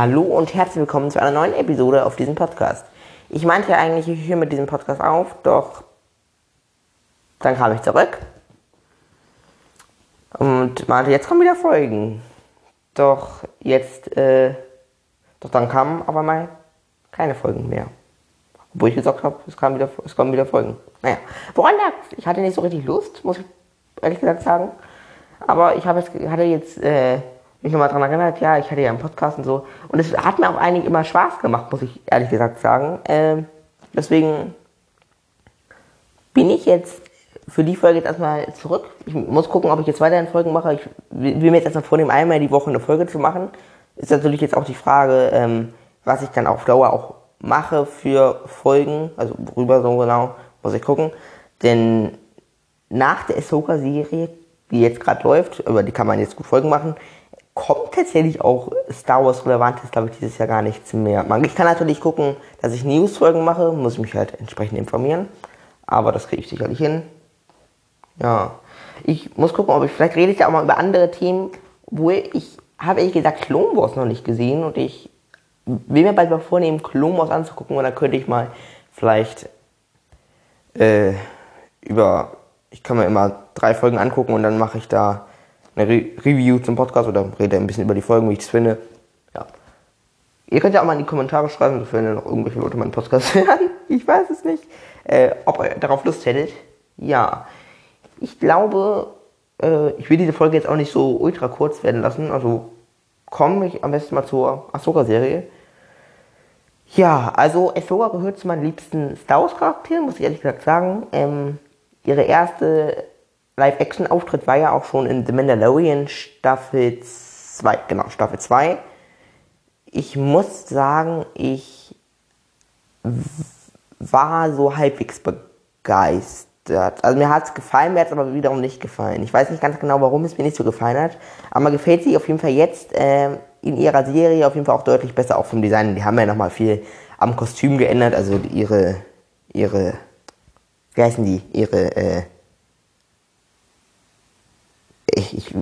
Hallo und herzlich willkommen zu einer neuen Episode auf diesem Podcast. Ich meinte ja eigentlich, ich höre mit diesem Podcast auf, doch dann kam ich zurück und meinte, jetzt kommen wieder Folgen. Doch jetzt, äh, doch dann kamen aber mal keine Folgen mehr. Obwohl ich gesagt habe, es, kam wieder, es kommen wieder Folgen. Naja, woran lag Ich hatte nicht so richtig Lust, muss ich ehrlich gesagt sagen. Aber ich habe jetzt, hatte jetzt äh, mich nochmal daran erinnert, ja, ich hatte ja einen Podcast und so. Und es hat mir auch eigentlich immer Spaß gemacht, muss ich ehrlich gesagt sagen. Ähm, deswegen bin ich jetzt für die Folge jetzt erstmal zurück. Ich muss gucken, ob ich jetzt weiterhin Folgen mache. Ich will mir jetzt erstmal vornehmen, einmal die Woche eine Folge zu machen. Ist natürlich jetzt auch die Frage, ähm, was ich dann auf Dauer auch mache für Folgen. Also worüber so genau, muss ich gucken. Denn nach der Ahsoka-Serie, die jetzt gerade läuft, über die kann man jetzt gut Folgen machen, kommt tatsächlich auch Star Wars Relevantes, glaube ich, dieses Jahr gar nichts mehr. Ich kann natürlich gucken, dass ich News-Folgen mache, muss mich halt entsprechend informieren. Aber das kriege ich sicherlich hin. Ja. Ich muss gucken, ob ich, vielleicht rede ich da auch mal über andere Themen, wo ich habe ehrlich gesagt Clone Wars noch nicht gesehen und ich will mir bald mal vornehmen, Clone Wars anzugucken und dann könnte ich mal vielleicht äh, über, ich kann mir immer drei Folgen angucken und dann mache ich da eine Re Review zum Podcast oder rede ein bisschen über die Folgen, wie ich es finde. Ja. Ihr könnt ja auch mal in die Kommentare schreiben, sofern ihr noch irgendwelche Leute meinen Podcast hören. Ich weiß es nicht. Äh, ob ihr darauf Lust hättet. Ja. Ich glaube, äh, ich will diese Folge jetzt auch nicht so ultra kurz werden lassen. Also komme ich am besten mal zur Ahsoka-Serie. Ja, also Ahsoka gehört zu meinen liebsten Star Wars-Charakteren, muss ich ehrlich gesagt sagen. Ähm, ihre erste Live-Action-Auftritt war ja auch schon in The Mandalorian Staffel 2, genau, Staffel 2. Ich muss sagen, ich war so halbwegs begeistert. Also mir hat es gefallen, mir hat es aber wiederum nicht gefallen. Ich weiß nicht ganz genau, warum es mir nicht so gefallen hat, aber mir gefällt sie auf jeden Fall jetzt äh, in ihrer Serie auf jeden Fall auch deutlich besser, auch vom Design. Die haben ja nochmal viel am Kostüm geändert, also ihre, ihre, wie heißen die, ihre, äh, ich, ich,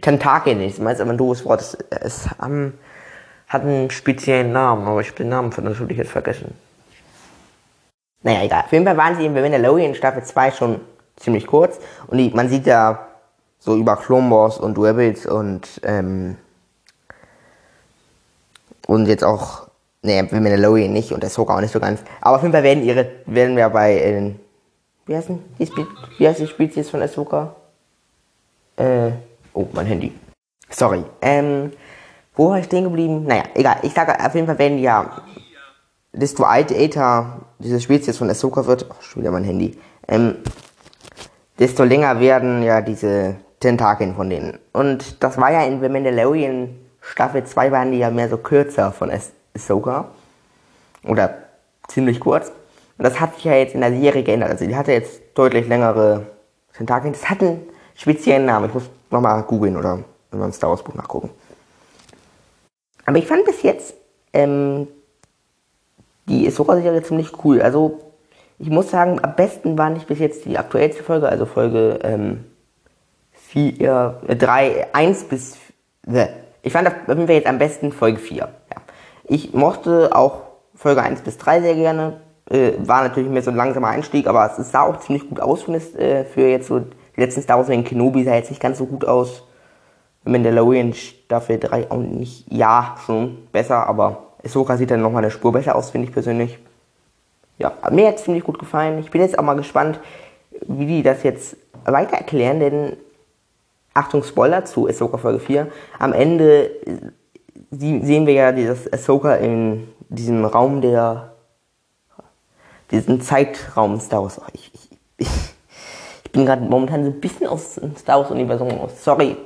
das ist ein doofes Wort. Es, es um, hat einen speziellen Namen, aber ich habe den Namen von natürlich jetzt vergessen. Naja, egal. Auf jeden Fall waren sie in Mandalorian Staffel 2 schon ziemlich kurz. Und die, man sieht da so über Clone Wars und Rebels und, ähm, und jetzt auch, naja, nee, Mandalorian nicht und der Ahsoka auch nicht so ganz. Aber auf jeden Fall werden ihre, werden wir bei, äh, wie heißt denn die, wie heißt die Spezies von Ahsoka? Äh, oh, mein Handy. Sorry. Ähm, wo war ich stehen geblieben? Naja, egal. Ich sage auf jeden Fall, wenn ja desto älter diese Spezies von Ahsoka wird, oh, schon wieder mein Handy, ähm, desto länger werden ja diese Tentakeln von denen. Und das war ja in The Mandalorian Staffel 2 waren die ja mehr so kürzer von Ahsoka. Oder ziemlich kurz. Und das hat sich ja jetzt in der Serie geändert. Also die hatte jetzt deutlich längere Tentakeln. Das hatten speziellen Namen. Ich muss nochmal googeln oder in meinem Star Wars Buch nachgucken. Aber ich fand bis jetzt ähm, die Ahsoka-Serie ziemlich cool. Also ich muss sagen, am besten war nicht bis jetzt die aktuellste Folge, also Folge ähm, 4, äh, 3, 1 bis. Äh, ich fand auf jeden Fall jetzt am besten Folge 4. Ja. Ich mochte auch Folge 1 bis 3 sehr gerne. Äh, war natürlich mehr so ein langsamer Einstieg, aber es sah auch ziemlich gut aus, ich, äh, für jetzt so die letzten Star Wars in Kenobi sah jetzt nicht ganz so gut aus. Mandalorian Staffel 3 auch nicht, ja, schon besser, aber Ahsoka sieht dann nochmal eine Spur besser aus, finde ich persönlich. Ja, mir hat es ziemlich gut gefallen. Ich bin jetzt auch mal gespannt, wie die das jetzt weiter erklären, denn Achtung, Spoiler zu Ahsoka Folge 4. Am Ende sehen wir ja dieses Ahsoka in diesem Raum der, diesen Zeitraum Star Wars. Ich, ich, ich, bin gerade momentan so ein bisschen aus dem Star Wars-Universum aus. Sorry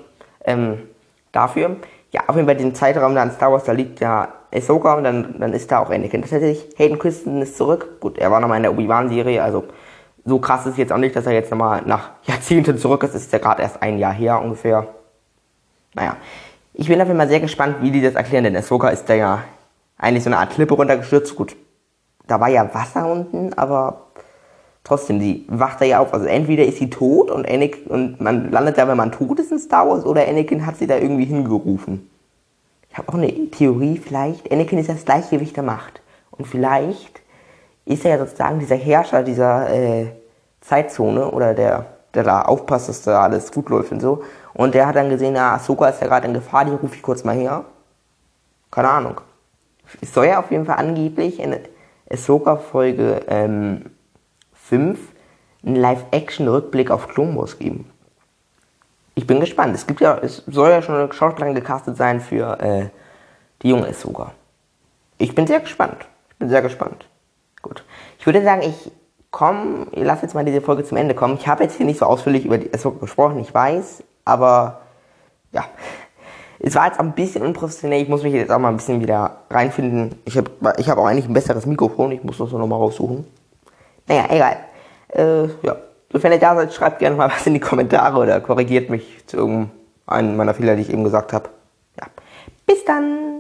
ähm, dafür. Ja, auf jeden Fall den Zeitraum da an Star Wars, da liegt ja Ahsoka und dann, dann ist da auch Anakin. Tatsächlich, Hayden Christen ist zurück. Gut, er war nochmal in der Obi-Wan-Serie, also so krass ist jetzt auch nicht, dass er jetzt nochmal nach Jahrzehnten zurück ist. Es ist ja gerade erst ein Jahr her ungefähr. Naja, ich bin dafür mal sehr gespannt, wie die das erklären, denn Ahsoka ist da ja eigentlich so eine Art Klippe runtergestürzt. Gut, da war ja Wasser unten, aber trotzdem, sie wacht da ja auf. Also entweder ist sie tot und Anakin, und man landet da, wenn man tot ist in Star Wars, oder Anakin hat sie da irgendwie hingerufen. ich habe auch eine Theorie, vielleicht, Anakin ist das Gleichgewicht der Macht. Und vielleicht ist er ja sozusagen dieser Herrscher dieser äh, Zeitzone oder der, der da aufpasst, dass da alles gut läuft und so. Und der hat dann gesehen, ah, Ahsoka ist ja gerade in Gefahr, die rufe ich kurz mal her. Keine Ahnung. Es soll ja auf jeden Fall angeblich in Ahsoka Folge ähm, 5 einen Live-Action-Rückblick auf Clone Wars geben. Ich bin gespannt. Es gibt ja, es soll ja schon eine Schauspielerin gecastet sein für äh, die junge Ahsoka. Ich bin sehr gespannt. Ich bin sehr gespannt. Gut. Ich würde sagen, ich komme, ich lasse jetzt mal diese Folge zum Ende kommen. Ich habe jetzt hier nicht so ausführlich über die Ahsoka gesprochen, ich weiß, aber ja. Es war jetzt ein bisschen unprofessionell. Ich muss mich jetzt auch mal ein bisschen wieder reinfinden. Ich habe ich hab auch eigentlich ein besseres Mikrofon. Ich muss das nur noch mal raussuchen. Naja, egal. Äh, ja. Sofern ihr da seid, schreibt gerne mal was in die Kommentare oder korrigiert mich zu irgendeinem meiner Fehler, die ich eben gesagt habe. Ja. Bis dann!